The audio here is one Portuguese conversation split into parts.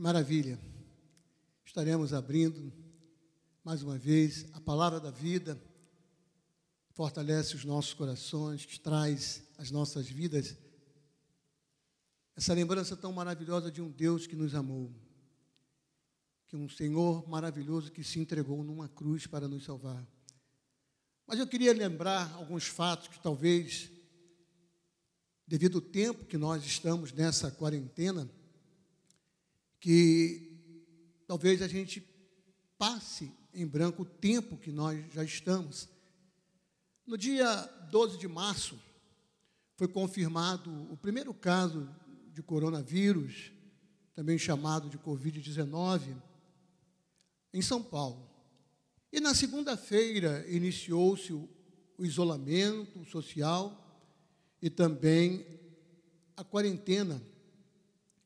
Que maravilha! Estaremos abrindo mais uma vez a palavra da vida, fortalece os nossos corações, que traz as nossas vidas essa lembrança tão maravilhosa de um Deus que nos amou, que um Senhor maravilhoso que se entregou numa cruz para nos salvar. Mas eu queria lembrar alguns fatos que talvez, devido ao tempo que nós estamos nessa quarentena, que talvez a gente passe em branco o tempo que nós já estamos. No dia 12 de março, foi confirmado o primeiro caso de coronavírus, também chamado de Covid-19, em São Paulo. E na segunda-feira iniciou-se o, isolamento social e também a quarentena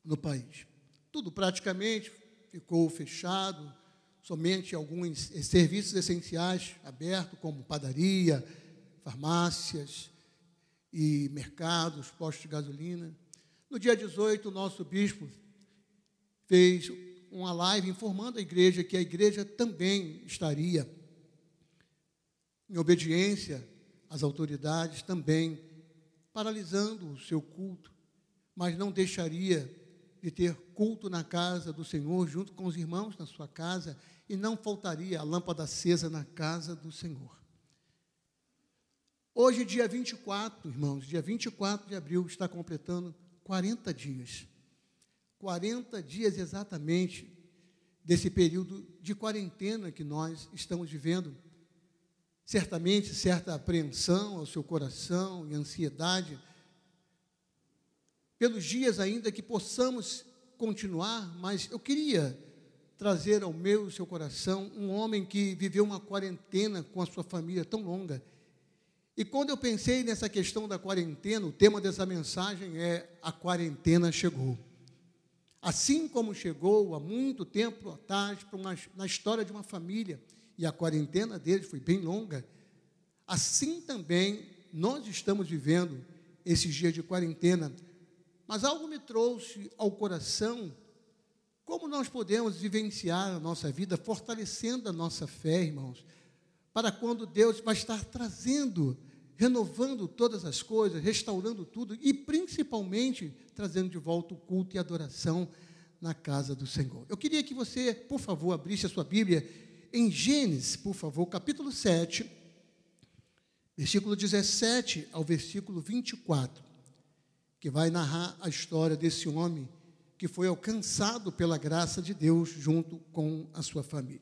no país. Tudo praticamente ficou fechado, somente alguns serviços essenciais abertos, como padaria, farmácias e mercados, postos de gasolina. No dia 18, o nosso bispo fez uma live informando a igreja que a igreja também estaria em obediência às autoridades, também paralisando o seu culto, mas não deixaria de ter culto na casa do Senhor, junto com os irmãos na sua casa, e não faltaria a lâmpada acesa na casa do Senhor. Hoje, dia 24, irmãos, dia 24 de abril, está completando 40 dias. 40 dias exatamente desse período de quarentena que nós estamos vivendo. Certamente, certa apreensão ao seu coração e ansiedade, pelos dias ainda que possamos continuar, mas eu queria trazer ao meu seu coração um homem que viveu uma quarentena com a sua família tão longa e quando eu pensei nessa questão da quarentena, o tema dessa mensagem é: a quarentena chegou. Assim como chegou há muito tempo atrás uma, na história de uma família, e a quarentena deles foi bem longa, assim também nós estamos vivendo esses dias de quarentena. Mas algo me trouxe ao coração como nós podemos vivenciar a nossa vida, fortalecendo a nossa fé, irmãos, para quando Deus vai estar trazendo, renovando todas as coisas, restaurando tudo e principalmente trazendo de volta o culto e adoração na casa do Senhor. Eu queria que você, por favor, abrisse a sua Bíblia em Gênesis, por favor, capítulo 7, versículo 17 ao versículo 24, que vai narrar a história desse homem que foi alcançado pela graça de Deus junto com a sua família.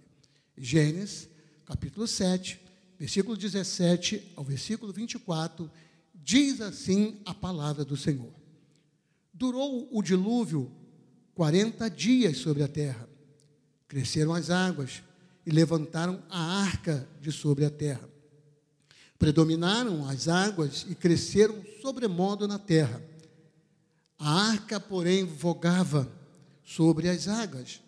Gênesis capítulo 7, versículo 17 ao versículo 24, diz assim a palavra do Senhor: Durou o dilúvio quarenta dias sobre a terra. Cresceram as águas e levantaram a arca de sobre a terra. Predominaram as águas e cresceram sobremodo na terra. A arca, porém, vogava sobre as águas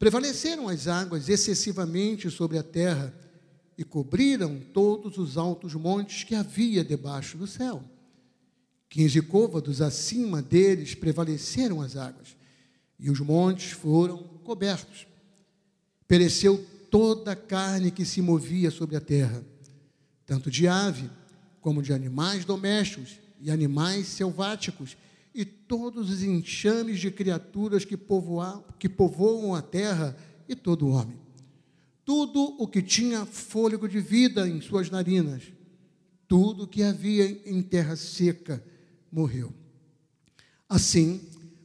Prevaleceram as águas excessivamente sobre a terra e cobriram todos os altos montes que havia debaixo do céu. Quinze côvados acima deles prevaleceram as águas, e os montes foram cobertos. Pereceu toda a carne que se movia sobre a terra, tanto de ave como de animais domésticos e animais selváticos, e todos os enxames de criaturas que, povoam, que povoam a terra e todo o homem. Tudo o que tinha fôlego de vida em suas narinas, tudo o que havia em terra seca, morreu. Assim,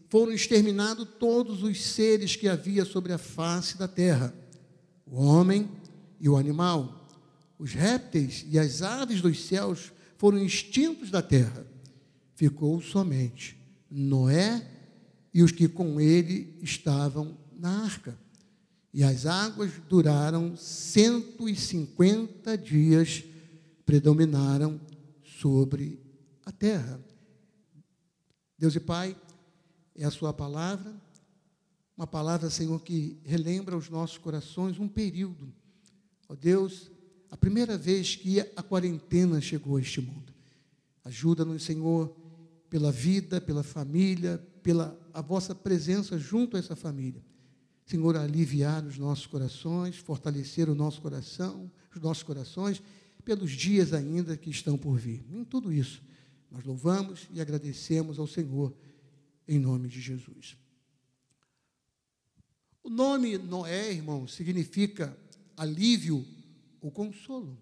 foram exterminados todos os seres que havia sobre a face da terra: o homem e o animal, os répteis e as aves dos céus foram extintos da terra ficou somente Noé e os que com ele estavam na arca. E as águas duraram 150 dias, predominaram sobre a terra. Deus e Pai, é a Sua palavra, uma palavra, Senhor, que relembra aos nossos corações um período. Ó oh Deus, a primeira vez que a quarentena chegou a este mundo. Ajuda-nos, Senhor, pela vida, pela família, pela a vossa presença junto a essa família. Senhor, aliviar os nossos corações, fortalecer o nosso coração, os nossos corações, pelos dias ainda que estão por vir. Em tudo isso, nós louvamos e agradecemos ao Senhor, em nome de Jesus. O nome Noé, irmão, significa alívio ou consolo.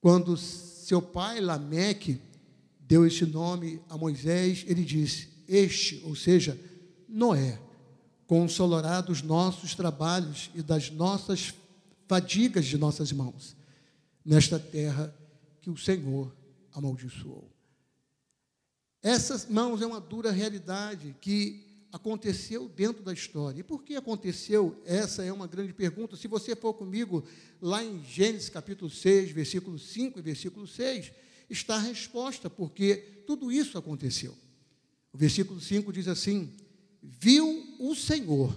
Quando seu pai Lameque deu este nome a Moisés, ele disse: Este, ou seja, Noé, consolará dos nossos trabalhos e das nossas fadigas de nossas mãos, nesta terra que o Senhor amaldiçoou. Essas mãos é uma dura realidade que aconteceu dentro da história. E por que aconteceu? Essa é uma grande pergunta. Se você for comigo lá em Gênesis capítulo 6, versículo 5 e versículo 6, está a resposta, porque tudo isso aconteceu. O versículo 5 diz assim: Viu o Senhor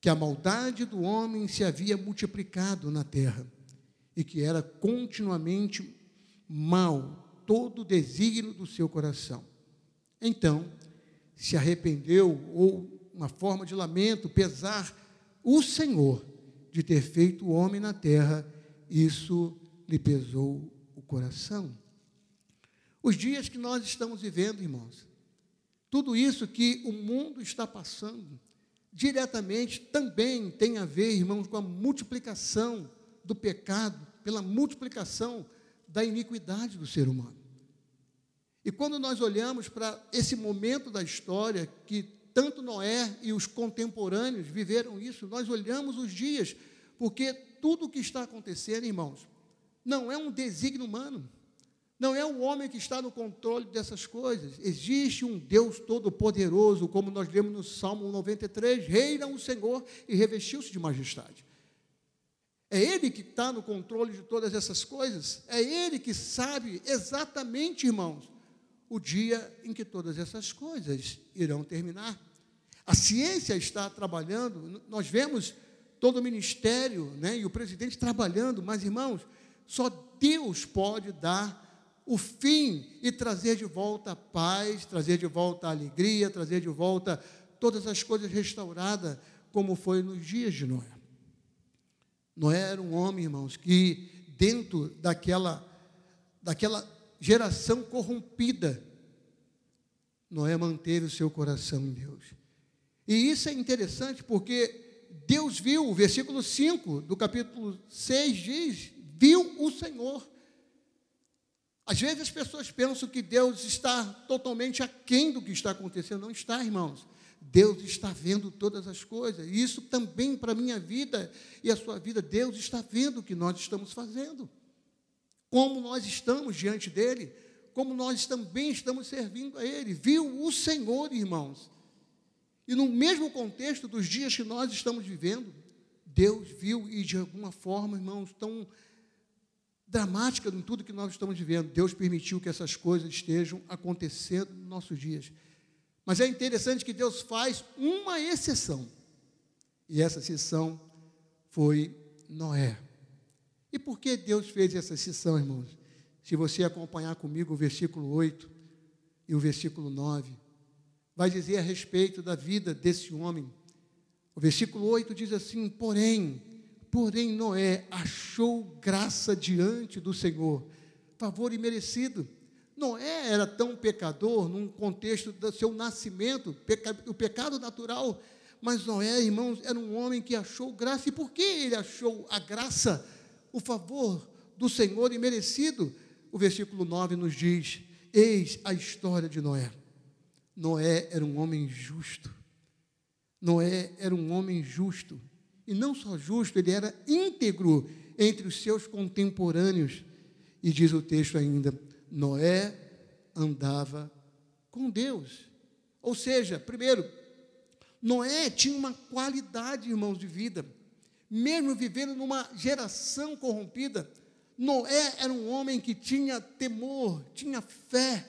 que a maldade do homem se havia multiplicado na terra e que era continuamente mal todo o desígnio do seu coração. Então, se arrependeu, ou uma forma de lamento, pesar o Senhor de ter feito o homem na terra, isso lhe pesou coração. Os dias que nós estamos vivendo, irmãos, tudo isso que o mundo está passando, diretamente também tem a ver, irmãos, com a multiplicação do pecado, pela multiplicação da iniquidade do ser humano. E quando nós olhamos para esse momento da história, que tanto Noé e os contemporâneos viveram isso, nós olhamos os dias, porque tudo o que está acontecendo, irmãos, não é um desígnio humano, não é o homem que está no controle dessas coisas. Existe um Deus todo-poderoso, como nós lemos no Salmo 93, reina o Senhor e revestiu-se de majestade. É Ele que está no controle de todas essas coisas. É Ele que sabe exatamente, irmãos, o dia em que todas essas coisas irão terminar. A ciência está trabalhando, nós vemos todo o ministério né, e o presidente trabalhando, mas irmãos, só Deus pode dar o fim e trazer de volta a paz, trazer de volta a alegria, trazer de volta todas as coisas restauradas, como foi nos dias de Noé. Noé era um homem, irmãos, que dentro daquela, daquela geração corrompida, Noé manteve o seu coração em Deus. E isso é interessante porque Deus viu, o versículo 5 do capítulo 6 diz: viu o Senhor. Às vezes as pessoas pensam que Deus está totalmente aquém do que está acontecendo. Não está, irmãos. Deus está vendo todas as coisas. E isso também para a minha vida e a sua vida. Deus está vendo o que nós estamos fazendo como nós estamos diante dele, como nós também estamos servindo a ele. Viu o Senhor, irmãos. E no mesmo contexto dos dias que nós estamos vivendo, Deus viu e de alguma forma, irmãos, tão dramática em tudo que nós estamos vivendo. Deus permitiu que essas coisas estejam acontecendo nos nossos dias. Mas é interessante que Deus faz uma exceção. E essa exceção foi Noé. E por que Deus fez essa exceção, irmãos? Se você acompanhar comigo o versículo 8 e o versículo 9, vai dizer a respeito da vida desse homem. O versículo 8 diz assim: Porém, porém Noé achou graça diante do Senhor, favor imerecido. Noé era tão pecador num contexto do seu nascimento, o pecado natural, mas Noé, irmãos, era um homem que achou graça. E por que ele achou a graça? o favor do Senhor imerecido. O versículo 9 nos diz: Eis a história de Noé. Noé era um homem justo. Noé era um homem justo. E não só justo, ele era íntegro entre os seus contemporâneos. E diz o texto ainda: Noé andava com Deus. Ou seja, primeiro, Noé tinha uma qualidade, irmãos, de vida mesmo vivendo numa geração corrompida, Noé era um homem que tinha temor, tinha fé.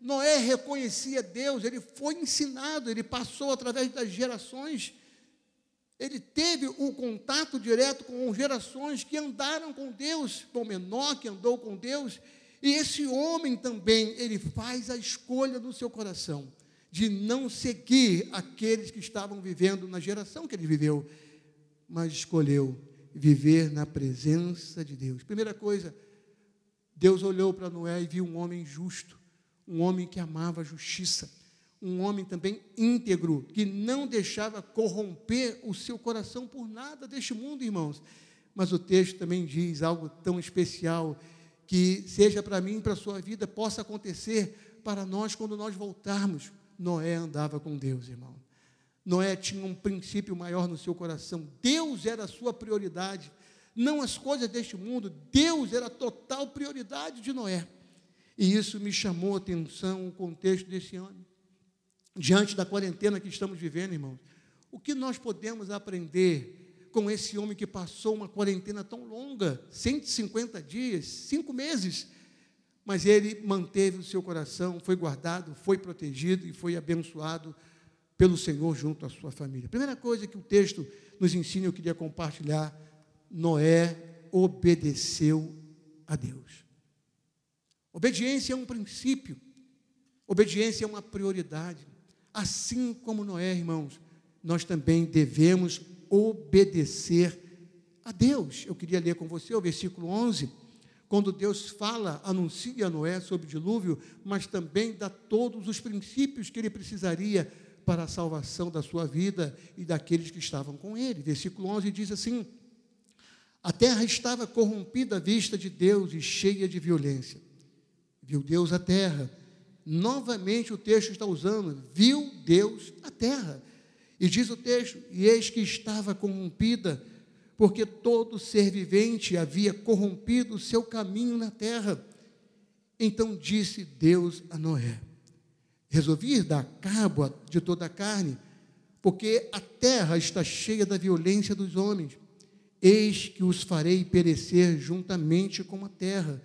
Noé reconhecia Deus, ele foi ensinado, ele passou através das gerações. Ele teve um contato direto com gerações que andaram com Deus, como Menor que andou com Deus, E esse homem também, ele faz a escolha no seu coração de não seguir aqueles que estavam vivendo na geração que ele viveu, mas escolheu viver na presença de Deus. Primeira coisa, Deus olhou para Noé e viu um homem justo, um homem que amava a justiça, um homem também íntegro, que não deixava corromper o seu coração por nada deste mundo, irmãos. Mas o texto também diz algo tão especial que seja para mim para a sua vida possa acontecer para nós quando nós voltarmos. Noé andava com Deus, irmão. Noé tinha um princípio maior no seu coração. Deus era a sua prioridade, não as coisas deste mundo. Deus era a total prioridade de Noé. E isso me chamou a atenção o contexto desse ano. Diante da quarentena que estamos vivendo, irmãos, o que nós podemos aprender com esse homem que passou uma quarentena tão longa 150 dias, cinco meses mas ele manteve o seu coração, foi guardado, foi protegido e foi abençoado pelo Senhor junto à sua família. Primeira coisa que o texto nos ensina, eu queria compartilhar: Noé obedeceu a Deus. Obediência é um princípio, obediência é uma prioridade. Assim como Noé, irmãos, nós também devemos obedecer a Deus. Eu queria ler com você o versículo 11 quando Deus fala, anuncia a Noé sobre o dilúvio, mas também dá todos os princípios que ele precisaria para a salvação da sua vida e daqueles que estavam com ele. Versículo 11 diz assim: A terra estava corrompida à vista de Deus e cheia de violência. Viu Deus a terra. Novamente o texto está usando, viu Deus a terra. E diz o texto: E eis que estava corrompida porque todo ser vivente havia corrompido o seu caminho na terra. Então disse Deus a Noé: Resolvi dar cabo de toda a carne, porque a terra está cheia da violência dos homens. Eis que os farei perecer juntamente com a terra.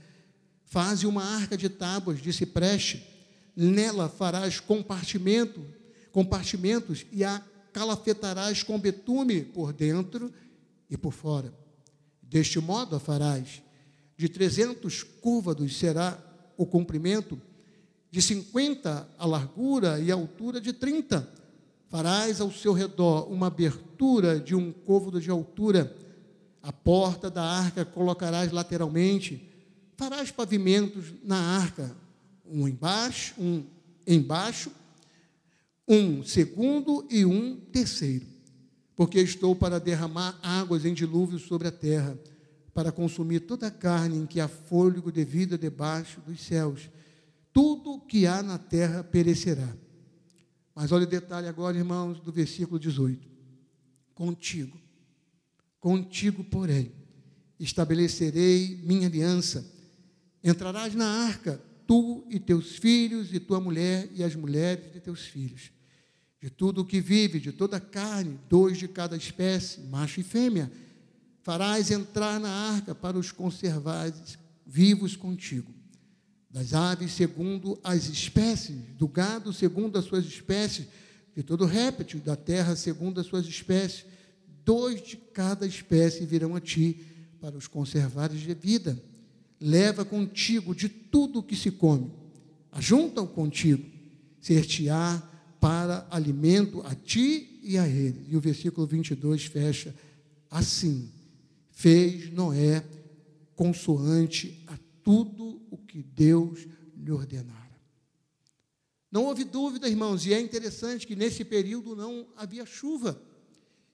Faze uma arca de tábuas de cipreste, nela farás compartimento, compartimentos e a calafetarás com betume por dentro e por fora. Deste modo a farás. De trezentos côvados será o comprimento, de cinquenta a largura e a altura de trinta. Farás ao seu redor uma abertura de um côvado de altura. A porta da arca colocarás lateralmente. Farás pavimentos na arca, um embaixo, um embaixo, um segundo e um terceiro porque estou para derramar águas em dilúvio sobre a terra, para consumir toda a carne em que há fôlego de vida debaixo dos céus. Tudo que há na terra perecerá. Mas olha o detalhe agora, irmãos, do versículo 18. Contigo, contigo, porém, estabelecerei minha aliança. Entrarás na arca, tu e teus filhos, e tua mulher, e as mulheres de teus filhos de tudo o que vive, de toda a carne, dois de cada espécie, macho e fêmea, farás entrar na arca para os conservares vivos contigo. Das aves, segundo as espécies, do gado, segundo as suas espécies, de todo réptil da terra, segundo as suas espécies, dois de cada espécie virão a ti para os conservares de vida. Leva contigo de tudo o que se come, ajunta-o contigo, ser-te-á para alimento a ti e a ele. E o versículo 22 fecha assim: fez Noé consoante a tudo o que Deus lhe ordenara. Não houve dúvida, irmãos, e é interessante que nesse período não havia chuva.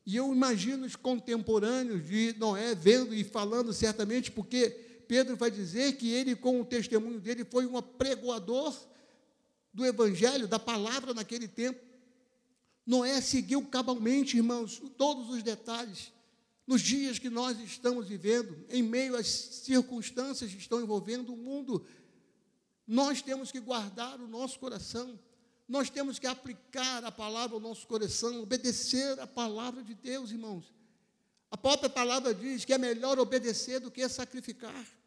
E eu imagino os contemporâneos de Noé vendo e falando certamente, porque Pedro vai dizer que ele, com o testemunho dele, foi um apregoador do Evangelho, da palavra naquele tempo. Noé seguiu cabalmente, irmãos, todos os detalhes. Nos dias que nós estamos vivendo, em meio às circunstâncias que estão envolvendo o mundo, nós temos que guardar o nosso coração, nós temos que aplicar a palavra ao nosso coração, obedecer a palavra de Deus, irmãos. A própria palavra diz que é melhor obedecer do que sacrificar.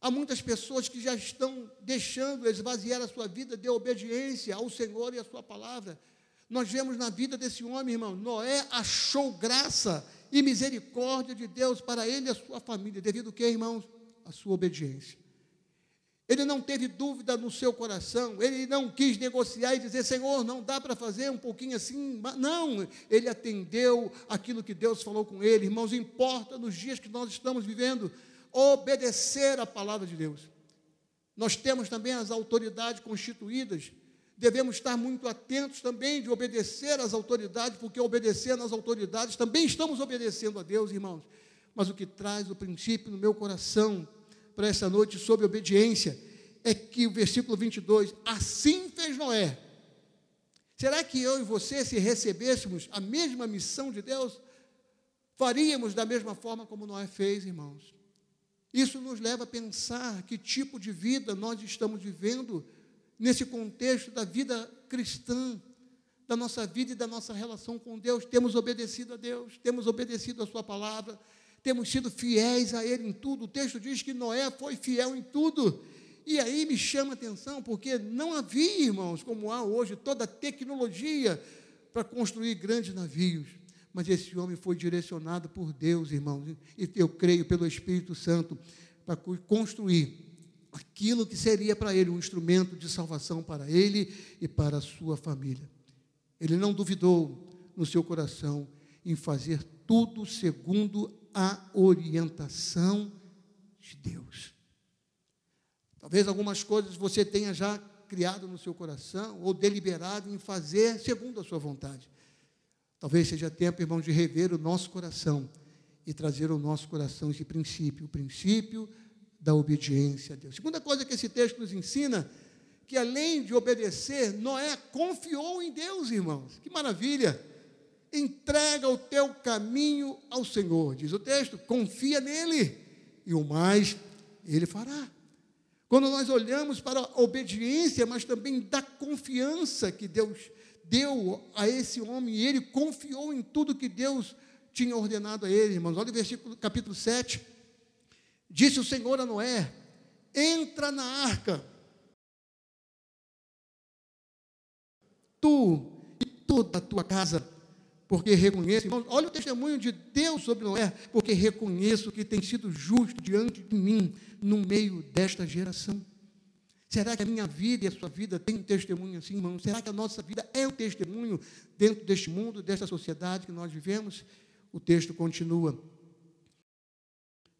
Há muitas pessoas que já estão deixando esvaziar a sua vida de obediência ao Senhor e à Sua palavra. Nós vemos na vida desse homem, irmão, Noé achou graça e misericórdia de Deus para ele e a sua família, devido a que, irmãos? A sua obediência. Ele não teve dúvida no seu coração, ele não quis negociar e dizer, Senhor, não dá para fazer um pouquinho assim. Não, ele atendeu aquilo que Deus falou com ele. Irmãos, importa nos dias que nós estamos vivendo, obedecer a palavra de Deus. Nós temos também as autoridades constituídas, devemos estar muito atentos também de obedecer às autoridades, porque obedecendo às autoridades também estamos obedecendo a Deus, irmãos. Mas o que traz o princípio no meu coração, para essa noite sobre obediência é que o versículo 22, assim fez Noé. Será que eu e você, se recebêssemos a mesma missão de Deus, faríamos da mesma forma como Noé fez, irmãos? Isso nos leva a pensar que tipo de vida nós estamos vivendo nesse contexto da vida cristã, da nossa vida e da nossa relação com Deus. Temos obedecido a Deus, temos obedecido a Sua palavra, temos sido fiéis a Ele em tudo. O texto diz que Noé foi fiel em tudo. E aí me chama a atenção, porque não havia, irmãos, como há hoje, toda a tecnologia para construir grandes navios. Mas esse homem foi direcionado por Deus, irmãos, e eu creio pelo Espírito Santo, para construir aquilo que seria para ele um instrumento de salvação para ele e para a sua família. Ele não duvidou no seu coração em fazer tudo segundo a orientação de Deus. Talvez algumas coisas você tenha já criado no seu coração ou deliberado em fazer segundo a sua vontade. Talvez seja tempo, irmão, de rever o nosso coração e trazer ao nosso coração esse princípio, o princípio da obediência a Deus. Segunda coisa que esse texto nos ensina, que além de obedecer, Noé confiou em Deus, irmãos. Que maravilha! entrega o teu caminho ao Senhor, diz o texto, confia nele, e o mais ele fará. Quando nós olhamos para a obediência, mas também da confiança que Deus deu a esse homem, e ele confiou em tudo que Deus tinha ordenado a ele, irmãos. Olha o versículo, capítulo 7. Disse o Senhor a Noé: entra na arca, tu e toda a tua casa porque reconheço, irmãos, olha o testemunho de Deus sobre Noé, porque reconheço que tem sido justo diante de mim no meio desta geração. Será que a minha vida e a sua vida tem um testemunho assim, irmão? Será que a nossa vida é um testemunho dentro deste mundo, desta sociedade que nós vivemos? O texto continua.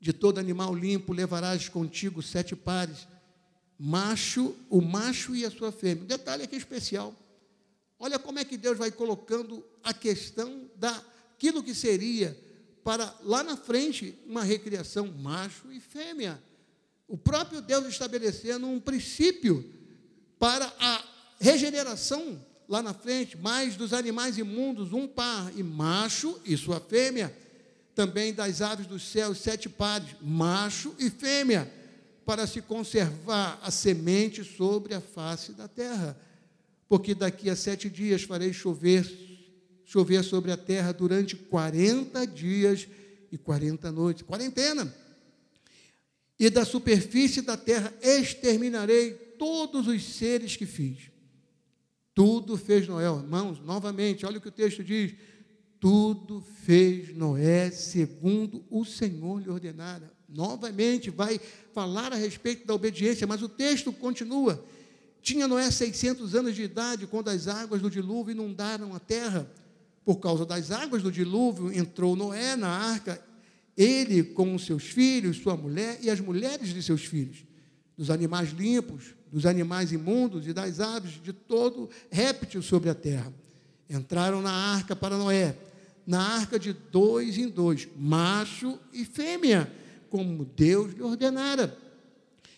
De todo animal limpo levarás contigo sete pares, macho, o macho e a sua fêmea. Um detalhe aqui especial. Olha como é que Deus vai colocando a questão daquilo que seria para lá na frente uma recriação macho e fêmea. O próprio Deus estabelecendo um princípio para a regeneração lá na frente, mais dos animais imundos, um par, e macho e sua fêmea. Também das aves dos céus, sete pares, macho e fêmea, para se conservar a semente sobre a face da terra porque daqui a sete dias farei chover, chover sobre a terra durante 40 dias e 40 noites. Quarentena. E da superfície da terra exterminarei todos os seres que fiz. Tudo fez Noé, irmãos, novamente, olha o que o texto diz. Tudo fez Noé segundo o Senhor lhe ordenara. Novamente vai falar a respeito da obediência, mas o texto continua tinha Noé 600 anos de idade quando as águas do dilúvio inundaram a terra. Por causa das águas do dilúvio, entrou Noé na arca, ele com os seus filhos, sua mulher e as mulheres de seus filhos, dos animais limpos, dos animais imundos e das aves, de todo réptil sobre a terra. Entraram na arca para Noé, na arca de dois em dois, macho e fêmea, como Deus lhe ordenara.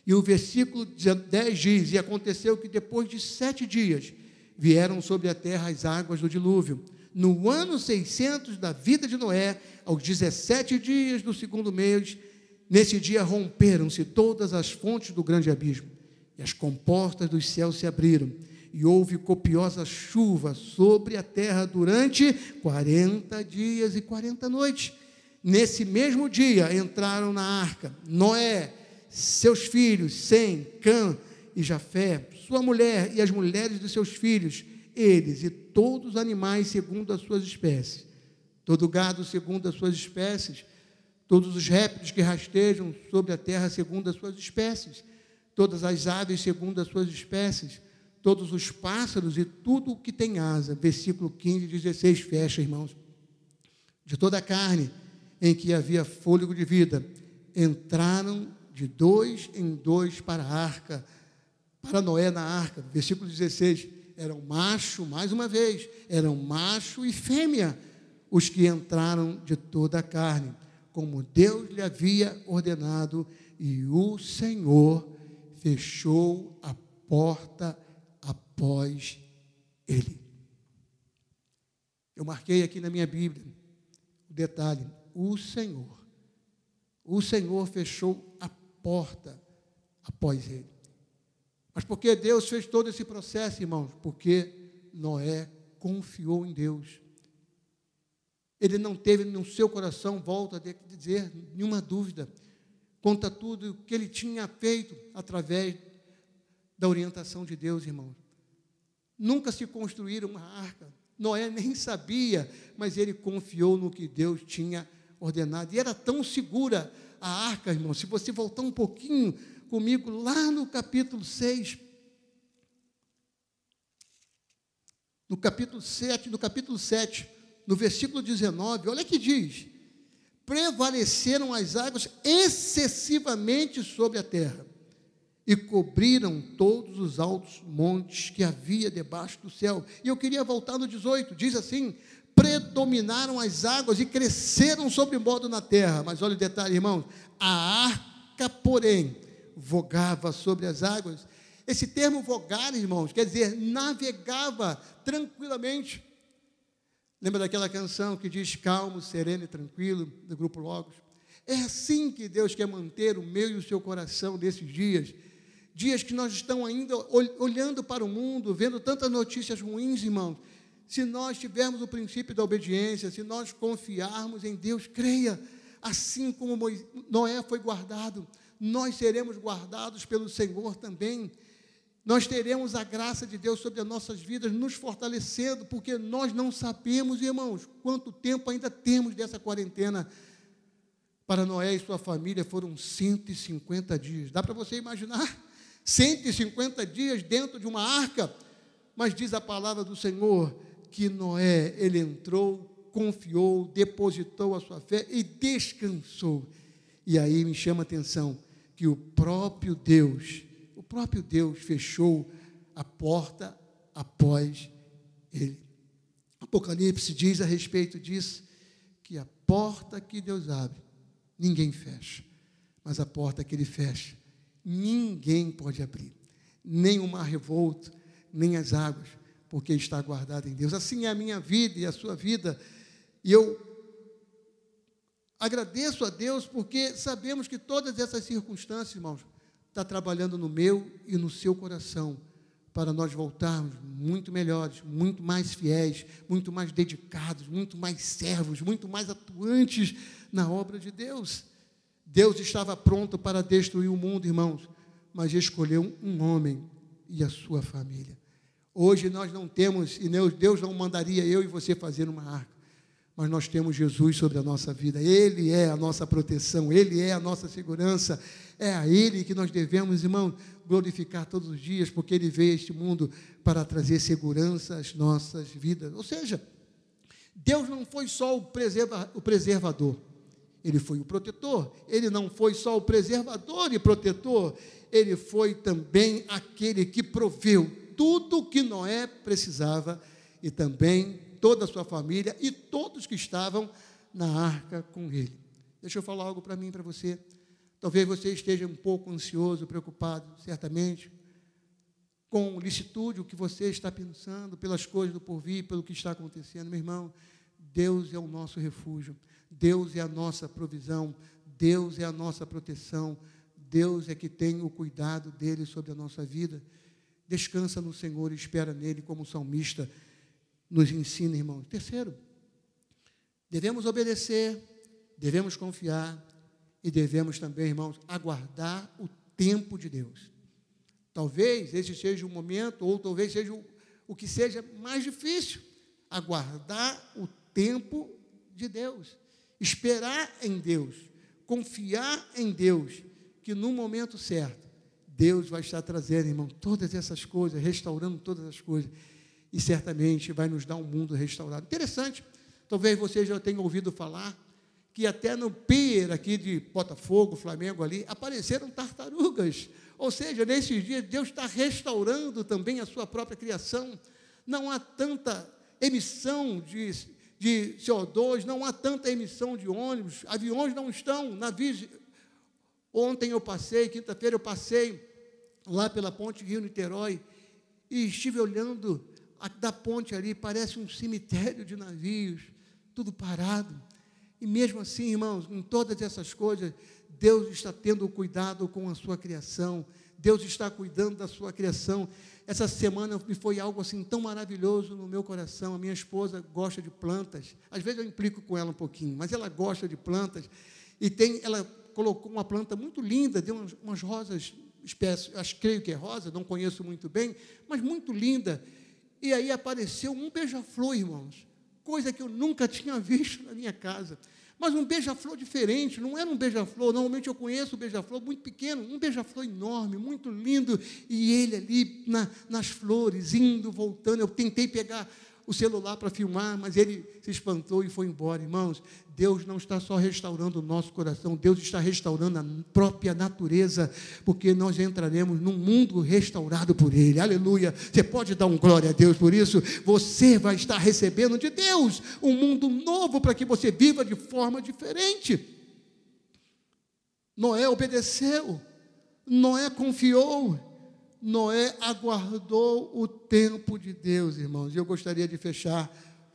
E o versículo 10 diz: E aconteceu que depois de sete dias vieram sobre a terra as águas do dilúvio. No ano 600 da vida de Noé, aos 17 dias do segundo mês, nesse dia romperam-se todas as fontes do grande abismo, e as comportas dos céus se abriram, e houve copiosa chuva sobre a terra durante 40 dias e 40 noites. Nesse mesmo dia entraram na arca Noé, seus filhos, Sem, Cã e Jafé, sua mulher e as mulheres de seus filhos, eles e todos os animais segundo as suas espécies, todo gado segundo as suas espécies, todos os répteis que rastejam sobre a terra segundo as suas espécies, todas as aves segundo as suas espécies, todos os pássaros e tudo o que tem asa. Versículo 15 e 16, fecha, irmãos. De toda a carne em que havia fôlego de vida, entraram de dois em dois para a arca, para Noé na arca. Versículo 16, eram macho, mais uma vez, eram macho e fêmea os que entraram de toda a carne, como Deus lhe havia ordenado, e o Senhor fechou a porta após ele. Eu marquei aqui na minha Bíblia o detalhe: o Senhor. O Senhor fechou a porta após ele. Mas por que Deus fez todo esse processo, irmãos? Porque Noé confiou em Deus. Ele não teve no seu coração, volta a dizer, nenhuma dúvida. Conta tudo o que ele tinha feito através da orientação de Deus, irmãos. Nunca se construíram uma arca. Noé nem sabia, mas ele confiou no que Deus tinha ordenado. E era tão segura a arca, irmão. Se você voltar um pouquinho comigo lá no capítulo 6, no capítulo 7, no capítulo 7, no versículo 19, olha que diz: prevaleceram as águas excessivamente sobre a terra e cobriram todos os altos montes que havia debaixo do céu. E eu queria voltar no 18, diz assim: predominaram as águas e cresceram sobre modo na terra. Mas olha o detalhe, irmãos: a arca, porém, vogava sobre as águas. Esse termo vogar, irmãos, quer dizer navegava tranquilamente. Lembra daquela canção que diz calmo, sereno e tranquilo, do grupo Logos? É assim que Deus quer manter o meu e o seu coração nesses dias. Dias que nós estamos ainda olhando para o mundo, vendo tantas notícias ruins, irmãos. Se nós tivermos o princípio da obediência, se nós confiarmos em Deus, creia, assim como Noé foi guardado, nós seremos guardados pelo Senhor também. Nós teremos a graça de Deus sobre as nossas vidas, nos fortalecendo, porque nós não sabemos, irmãos, quanto tempo ainda temos dessa quarentena. Para Noé e sua família foram 150 dias. Dá para você imaginar? 150 dias dentro de uma arca. Mas diz a palavra do Senhor que Noé, ele entrou, confiou, depositou a sua fé e descansou. E aí me chama a atenção que o próprio Deus, o próprio Deus fechou a porta após ele. Apocalipse diz a respeito disso que a porta que Deus abre, ninguém fecha, mas a porta que ele fecha, ninguém pode abrir, nem o mar revolto, nem as águas, porque está guardado em Deus. Assim é a minha vida e a sua vida. E eu Agradeço a Deus porque sabemos que todas essas circunstâncias, irmãos, está trabalhando no meu e no seu coração para nós voltarmos muito melhores, muito mais fiéis, muito mais dedicados, muito mais servos, muito mais atuantes na obra de Deus. Deus estava pronto para destruir o mundo, irmãos, mas escolheu um homem e a sua família. Hoje nós não temos, e Deus não mandaria eu e você fazer uma arca mas nós temos Jesus sobre a nossa vida. Ele é a nossa proteção, Ele é a nossa segurança. É a Ele que nós devemos, irmão, glorificar todos os dias, porque Ele veio a este mundo para trazer segurança às nossas vidas. Ou seja, Deus não foi só o, preserva, o preservador, Ele foi o protetor. Ele não foi só o preservador e protetor, Ele foi também aquele que proveu tudo o que Noé precisava e também toda a sua família e todos que estavam na arca com ele. Deixa eu falar algo para mim para você. Talvez você esteja um pouco ansioso, preocupado, certamente, com licitude, o que você está pensando, pelas coisas do porvir, pelo que está acontecendo. Meu irmão, Deus é o nosso refúgio, Deus é a nossa provisão, Deus é a nossa proteção, Deus é que tem o cuidado dele sobre a nossa vida. Descansa no Senhor e espera nele, como salmista nos ensina, irmãos. Terceiro, devemos obedecer, devemos confiar e devemos também, irmãos, aguardar o tempo de Deus. Talvez esse seja o momento, ou talvez seja o, o que seja mais difícil, aguardar o tempo de Deus, esperar em Deus, confiar em Deus, que no momento certo, Deus vai estar trazendo, irmão, todas essas coisas, restaurando todas as coisas. E certamente vai nos dar um mundo restaurado. Interessante, talvez você já tenha ouvido falar que até no pier aqui de Botafogo, Flamengo ali, apareceram tartarugas. Ou seja, nesses dias Deus está restaurando também a sua própria criação. Não há tanta emissão de, de CO2, não há tanta emissão de ônibus, aviões não estão, navios. Ontem eu passei, quinta-feira eu passei lá pela ponte Rio-Niterói e estive olhando da ponte ali, parece um cemitério de navios, tudo parado. E mesmo assim, irmãos, em todas essas coisas, Deus está tendo cuidado com a sua criação, Deus está cuidando da sua criação. Essa semana me foi algo assim tão maravilhoso no meu coração. A minha esposa gosta de plantas. Às vezes eu implico com ela um pouquinho, mas ela gosta de plantas. E tem, ela colocou uma planta muito linda, deu umas, umas rosas, espécie, acho creio que é rosa, não conheço muito bem, mas muito linda. E aí apareceu um beija-flor, irmãos coisa que eu nunca tinha visto na minha casa. Mas um beija-flor diferente, não era um beija-flor, normalmente eu conheço o beija-flor muito pequeno, um beija-flor enorme, muito lindo, e ele ali na, nas flores, indo, voltando. Eu tentei pegar o celular para filmar, mas ele se espantou e foi embora. Irmãos, Deus não está só restaurando o nosso coração, Deus está restaurando a própria natureza, porque nós entraremos num mundo restaurado por Ele. Aleluia. Você pode dar um glória a Deus por isso? Você vai estar recebendo de Deus um mundo novo para que você viva de forma diferente. Noé obedeceu, Noé confiou, Noé aguardou o tempo de Deus, irmãos. E eu gostaria de fechar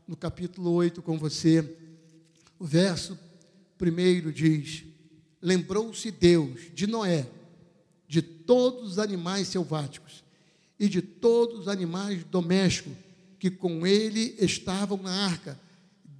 no capítulo 8 com você. O verso primeiro diz: Lembrou-se Deus de Noé, de todos os animais selváticos e de todos os animais domésticos que com ele estavam na arca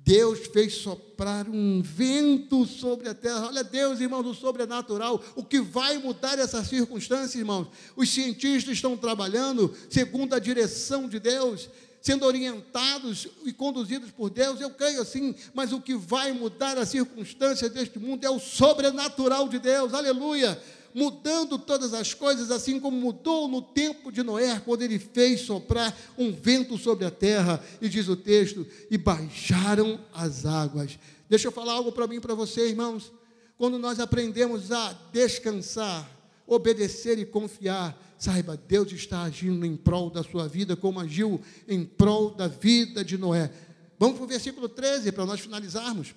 Deus fez soprar um vento sobre a terra. Olha, Deus, irmãos, o sobrenatural. O que vai mudar essa circunstância, irmãos? Os cientistas estão trabalhando segundo a direção de Deus, sendo orientados e conduzidos por Deus. Eu creio assim, mas o que vai mudar a circunstância deste mundo é o sobrenatural de Deus. Aleluia mudando todas as coisas, assim como mudou no tempo de Noé, quando ele fez soprar um vento sobre a terra, e diz o texto, e baixaram as águas. Deixa eu falar algo para mim e para você, irmãos. Quando nós aprendemos a descansar, obedecer e confiar, saiba, Deus está agindo em prol da sua vida, como agiu em prol da vida de Noé. Vamos para o versículo 13, para nós finalizarmos.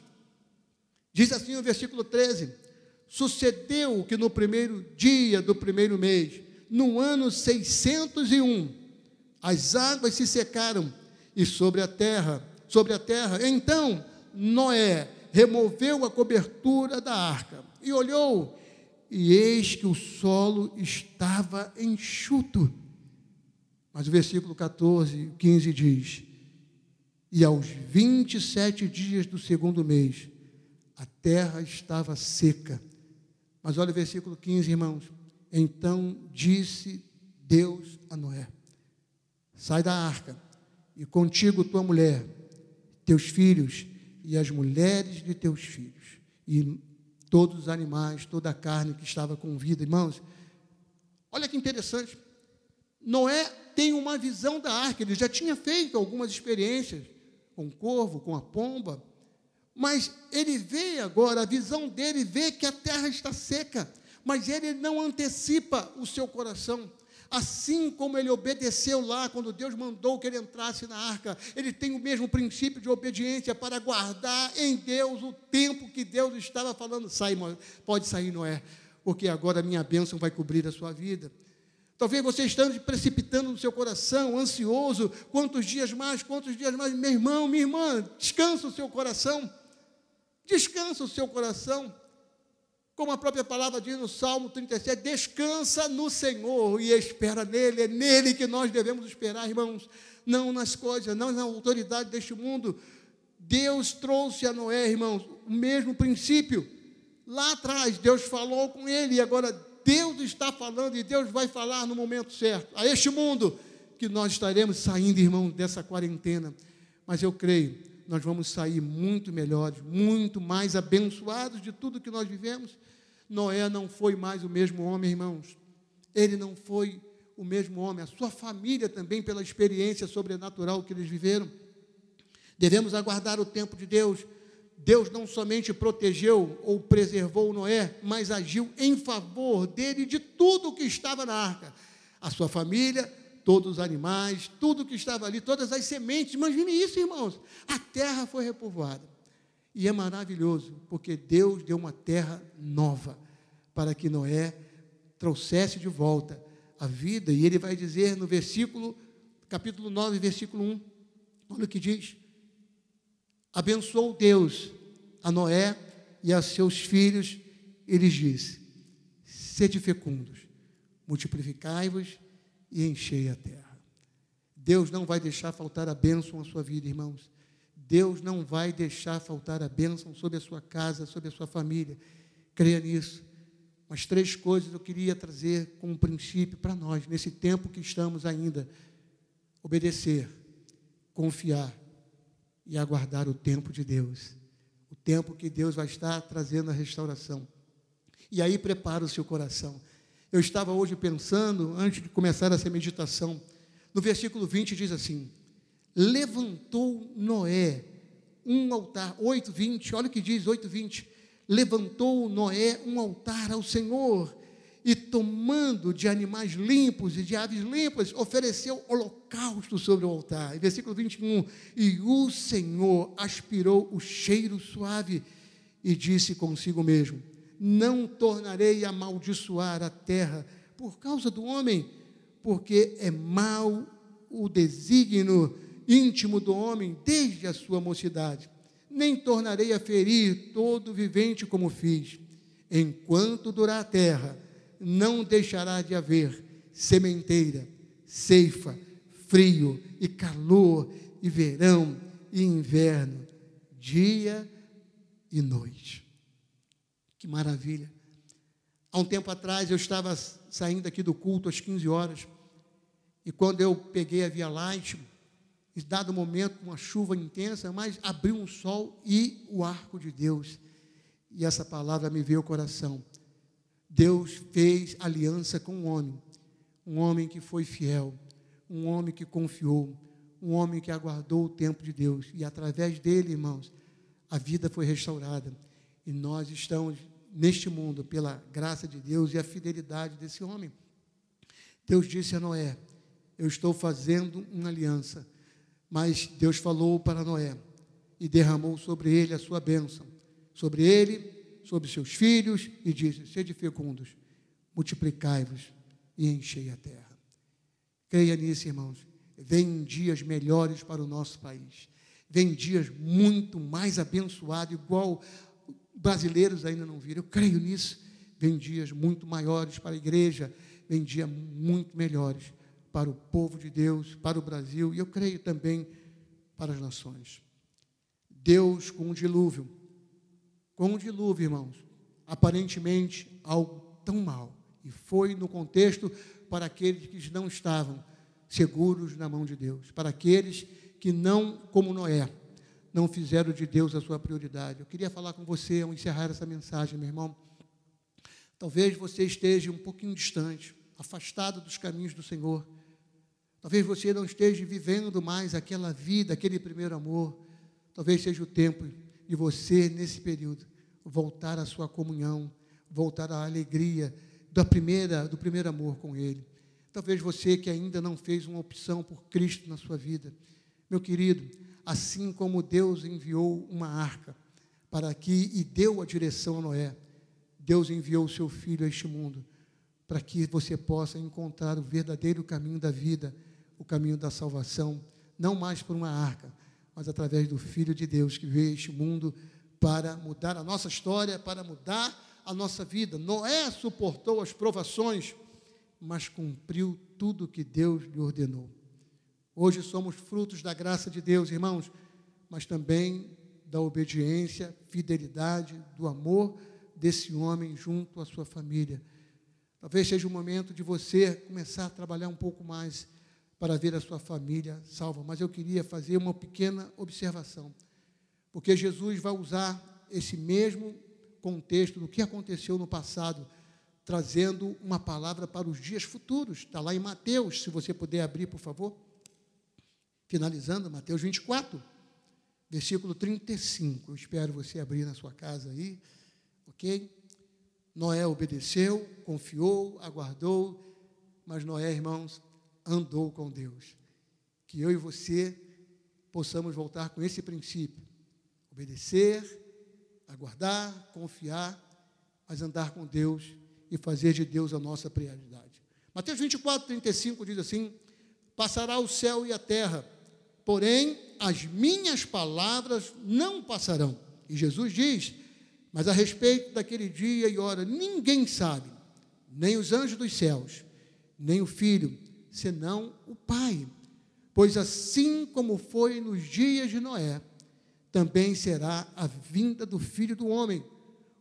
Diz assim o versículo 13: Sucedeu que no primeiro dia do primeiro mês, no ano 601, as águas se secaram e sobre a terra, sobre a terra. Então Noé removeu a cobertura da arca e olhou, e eis que o solo estava enxuto. Mas o versículo 14, 15 diz: E aos 27 dias do segundo mês, a terra estava seca mas olha o versículo 15, irmãos. Então disse Deus a Noé: Sai da arca, e contigo tua mulher, teus filhos e as mulheres de teus filhos, e todos os animais, toda a carne que estava com vida. Irmãos, olha que interessante. Noé tem uma visão da arca, ele já tinha feito algumas experiências com o corvo, com a pomba, mas ele vê agora, a visão dele vê que a terra está seca, mas ele não antecipa o seu coração. Assim como ele obedeceu lá, quando Deus mandou que ele entrasse na arca, ele tem o mesmo princípio de obediência para guardar em Deus o tempo que Deus estava falando. Sai, pode sair, Noé, porque agora a minha bênção vai cobrir a sua vida. Talvez você esteja precipitando no seu coração, ansioso, quantos dias mais, quantos dias mais, meu irmão, minha irmã, descansa o seu coração. Descansa o seu coração. Como a própria palavra diz no Salmo 37, descansa no Senhor e espera nele. É nele que nós devemos esperar, irmãos. Não nas coisas, não na autoridade deste mundo. Deus trouxe a Noé, irmãos, o mesmo princípio. Lá atrás, Deus falou com ele e agora Deus está falando e Deus vai falar no momento certo. A este mundo que nós estaremos saindo, irmão, dessa quarentena. Mas eu creio nós vamos sair muito melhores, muito mais abençoados de tudo que nós vivemos. Noé não foi mais o mesmo homem, irmãos. ele não foi o mesmo homem, a sua família também, pela experiência sobrenatural que eles viveram. Devemos aguardar o tempo de Deus. Deus não somente protegeu ou preservou Noé, mas agiu em favor dele de tudo que estava na arca. A sua família, todos os animais, tudo que estava ali, todas as sementes. Imagine isso, irmãos. A terra foi repovoada. E é maravilhoso, porque Deus deu uma terra nova para que Noé trouxesse de volta a vida. E ele vai dizer no versículo, capítulo 9, versículo 1, olha o que diz: Abençoou Deus a Noé e a seus filhos, e lhes disse: Sede fecundos, multiplicai-vos e enchei a terra. Deus não vai deixar faltar a bênção à sua vida, irmãos. Deus não vai deixar faltar a bênção sobre a sua casa, sobre a sua família. Creia nisso. Mas três coisas eu queria trazer como princípio para nós, nesse tempo que estamos ainda. Obedecer, confiar e aguardar o tempo de Deus. O tempo que Deus vai estar trazendo a restauração. E aí prepara o seu coração. Eu estava hoje pensando, antes de começar essa meditação, no versículo 20 diz assim: Levantou Noé um altar, 8:20, olha o que diz 8:20 levantou Noé um altar ao Senhor e, tomando de animais limpos e de aves limpas, ofereceu holocausto sobre o altar. Versículo 21, e o Senhor aspirou o cheiro suave e disse consigo mesmo: Não tornarei a amaldiçoar a terra por causa do homem, porque é mau o desígnio íntimo do homem desde a sua mocidade nem tornarei a ferir todo vivente como fiz. Enquanto durar a terra, não deixará de haver sementeira, ceifa, frio e calor, e verão e inverno, dia e noite. Que maravilha! Há um tempo atrás eu estava saindo aqui do culto às 15 horas, e quando eu peguei a Via Light, em dado momento, uma chuva intensa, mas abriu um sol e o arco de Deus. E essa palavra me veio ao coração. Deus fez aliança com um homem, um homem que foi fiel, um homem que confiou, um homem que aguardou o tempo de Deus. E através dele, irmãos, a vida foi restaurada. E nós estamos neste mundo pela graça de Deus e a fidelidade desse homem. Deus disse a Noé: Eu estou fazendo uma aliança mas Deus falou para Noé e derramou sobre ele a sua bênção, sobre ele, sobre seus filhos, e disse: Sede fecundos, multiplicai-vos e enchei a terra. Creia nisso, irmãos. Vem dias melhores para o nosso país. Vem dias muito mais abençoados, igual brasileiros ainda não viram. Eu creio nisso. Vem dias muito maiores para a igreja. Vem dias muito melhores para o povo de Deus, para o Brasil e eu creio também para as nações. Deus com um dilúvio, com um dilúvio, irmãos, aparentemente algo tão mal, e foi no contexto para aqueles que não estavam seguros na mão de Deus, para aqueles que não, como Noé, não fizeram de Deus a sua prioridade. Eu queria falar com você ao encerrar essa mensagem, meu irmão. Talvez você esteja um pouquinho distante, afastado dos caminhos do Senhor. Talvez você não esteja vivendo mais aquela vida, aquele primeiro amor. Talvez seja o tempo de você, nesse período, voltar à sua comunhão, voltar à alegria da primeira, do primeiro amor com Ele. Talvez você que ainda não fez uma opção por Cristo na sua vida. Meu querido, assim como Deus enviou uma arca para aqui e deu a direção a Noé, Deus enviou o seu filho a este mundo para que você possa encontrar o verdadeiro caminho da vida o caminho da salvação, não mais por uma arca, mas através do Filho de Deus que veio a este mundo para mudar a nossa história, para mudar a nossa vida. Noé suportou as provações, mas cumpriu tudo o que Deus lhe ordenou. Hoje somos frutos da graça de Deus, irmãos, mas também da obediência, fidelidade, do amor desse homem junto à sua família. Talvez seja o momento de você começar a trabalhar um pouco mais para ver a sua família salva. Mas eu queria fazer uma pequena observação, porque Jesus vai usar esse mesmo contexto do que aconteceu no passado trazendo uma palavra para os dias futuros. Está lá em Mateus, se você puder abrir, por favor. Finalizando, Mateus 24, versículo 35. Eu espero você abrir na sua casa aí, ok? Noé obedeceu, confiou, aguardou, mas Noé, irmãos, andou com Deus. Que eu e você possamos voltar com esse princípio: obedecer, aguardar, confiar, mas andar com Deus e fazer de Deus a nossa prioridade. Mateus 24, 35 diz assim: Passará o céu e a terra, porém as minhas palavras não passarão. E Jesus diz: Mas a respeito daquele dia e hora, ninguém sabe, nem os anjos dos céus, nem o filho, senão o Pai. Pois assim como foi nos dias de Noé, também será a vinda do filho do homem.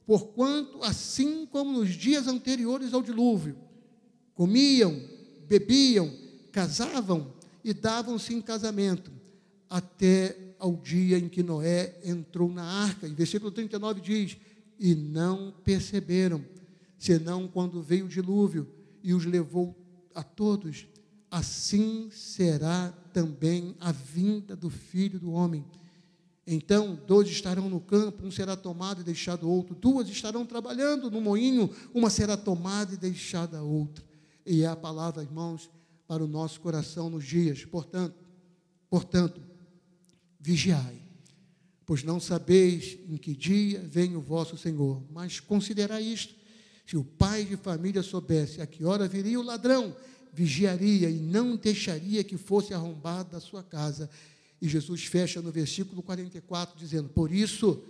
Porquanto, assim como nos dias anteriores ao dilúvio, comiam, bebiam, casavam e davam-se em casamento, até ao dia em que Noé entrou na arca. E versículo 39 diz: E não perceberam, senão quando veio o dilúvio e os levou a todos, assim será também a vinda do filho do homem. Então, dois estarão no campo, um será tomado e deixado outro, duas estarão trabalhando no moinho, uma será tomada e deixada outra. E é a palavra, irmãos, para o nosso coração nos dias. Portanto, portanto, vigiai, pois não sabeis em que dia vem o vosso Senhor. Mas considerai isto: se o pai de família soubesse a que hora viria o ladrão, vigiaria e não deixaria que fosse arrombado da sua casa. E Jesus fecha no versículo 44 dizendo: Por isso,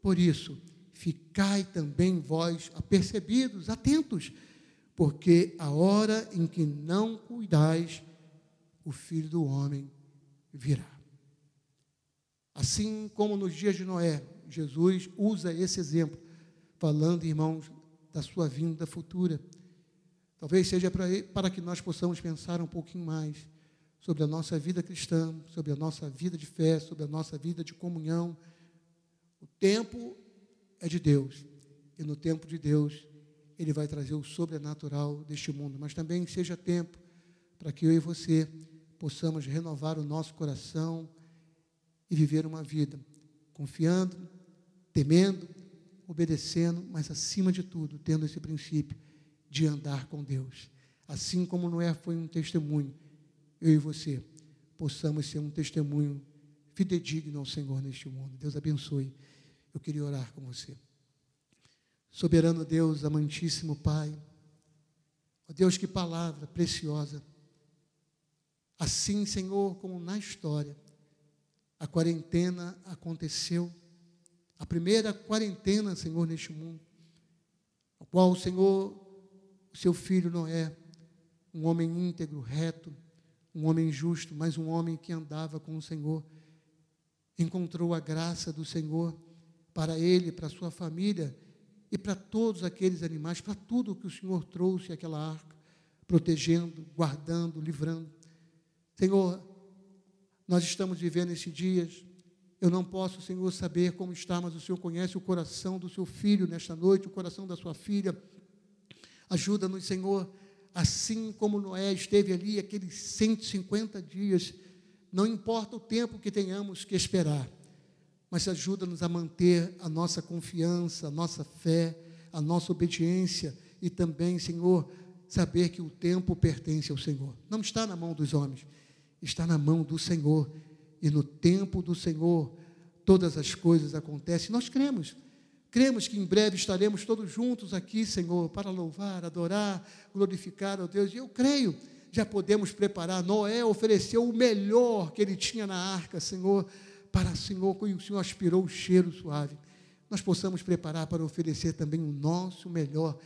por isso, ficai também vós apercebidos, atentos, porque a hora em que não cuidais, o filho do homem virá. Assim como nos dias de Noé, Jesus usa esse exemplo, falando, irmãos, da sua vinda futura. Talvez seja para, para que nós possamos pensar um pouquinho mais sobre a nossa vida cristã, sobre a nossa vida de fé, sobre a nossa vida de comunhão. O tempo é de Deus, e no tempo de Deus, Ele vai trazer o sobrenatural deste mundo, mas também seja tempo para que eu e você possamos renovar o nosso coração e viver uma vida confiando, temendo, obedecendo, mas acima de tudo, tendo esse princípio de andar com Deus. Assim como Noé foi um testemunho, eu e você possamos ser um testemunho fidedigno ao Senhor neste mundo. Deus abençoe. Eu queria orar com você. Soberano Deus, amantíssimo Pai, ó Deus, que palavra preciosa. Assim, Senhor, como na história, a quarentena aconteceu, a primeira quarentena, Senhor, neste mundo, a qual o Senhor, o seu filho Noé, um homem íntegro, reto, um homem justo, mas um homem que andava com o Senhor, encontrou a graça do Senhor para ele, para sua família e para todos aqueles animais, para tudo que o Senhor trouxe àquela arca, protegendo, guardando, livrando. Senhor, nós estamos vivendo esses dias. Eu não posso, Senhor, saber como está, mas o Senhor conhece o coração do seu filho nesta noite, o coração da sua filha. Ajuda-nos, Senhor, assim como Noé esteve ali aqueles 150 dias, não importa o tempo que tenhamos que esperar, mas ajuda-nos a manter a nossa confiança, a nossa fé, a nossa obediência e também, Senhor, saber que o tempo pertence ao Senhor. Não está na mão dos homens, está na mão do Senhor. E no tempo do Senhor, todas as coisas acontecem. Nós cremos. Cremos que em breve estaremos todos juntos aqui, Senhor, para louvar, adorar, glorificar ao Deus. E eu creio, já podemos preparar. Noé ofereceu o melhor que ele tinha na arca, Senhor, para Senhor, que o Senhor aspirou o cheiro suave. Nós possamos preparar para oferecer também o nosso melhor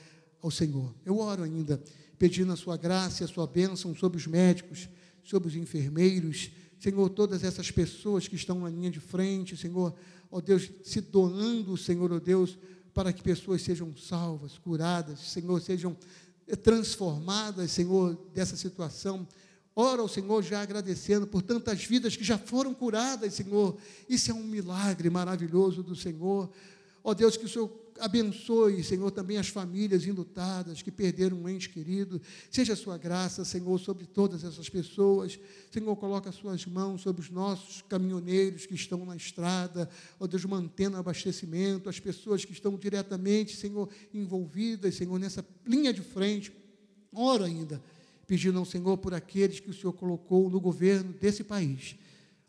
ao Senhor. Eu oro ainda, pedindo a sua graça e a sua bênção sobre os médicos, sobre os enfermeiros, Senhor, todas essas pessoas que estão na linha de frente, Senhor, ó Deus, se doando, Senhor, ó Deus, para que pessoas sejam salvas, curadas, Senhor, sejam transformadas, Senhor, dessa situação. Ora ao Senhor já agradecendo por tantas vidas que já foram curadas, Senhor. Isso é um milagre maravilhoso do Senhor. Ó Deus, que o Senhor abençoe, Senhor, também as famílias enlutadas que perderam um ente querido. Seja a sua graça, Senhor, sobre todas essas pessoas. Senhor, coloca as suas mãos sobre os nossos caminhoneiros que estão na estrada, ó Deus, mantendo o abastecimento, as pessoas que estão diretamente, Senhor, envolvidas, Senhor, nessa linha de frente. Oro ainda, pedindo ao Senhor por aqueles que o Senhor colocou no governo desse país.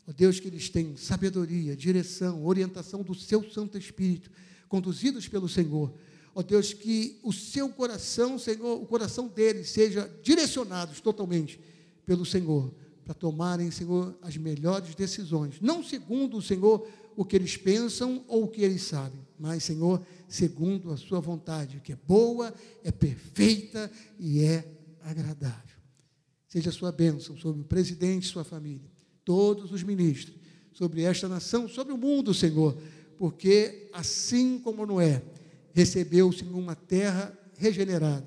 Ó Deus, que eles tenham sabedoria, direção, orientação do seu Santo Espírito conduzidos pelo Senhor. Ó Deus, que o seu coração, Senhor, o coração deles seja direcionados totalmente pelo Senhor, para tomarem, Senhor, as melhores decisões, não segundo o Senhor o que eles pensam ou o que eles sabem, mas, Senhor, segundo a sua vontade, que é boa, é perfeita e é agradável. Seja a sua bênção sobre o presidente e sua família, todos os ministros, sobre esta nação, sobre o mundo, Senhor porque assim como Noé recebeu, Senhor, uma terra regenerada,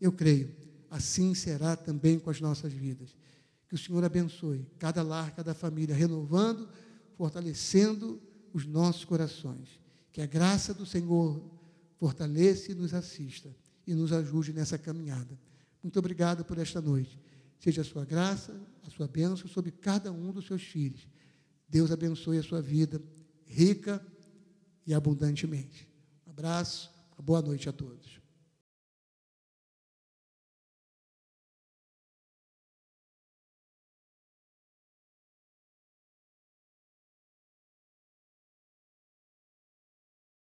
eu creio, assim será também com as nossas vidas. Que o Senhor abençoe cada lar, cada família, renovando, fortalecendo os nossos corações. Que a graça do Senhor fortaleça e nos assista e nos ajude nessa caminhada. Muito obrigado por esta noite. Seja a sua graça, a sua bênção sobre cada um dos seus filhos. Deus abençoe a sua vida rica e abundantemente. Um abraço, boa noite a todos.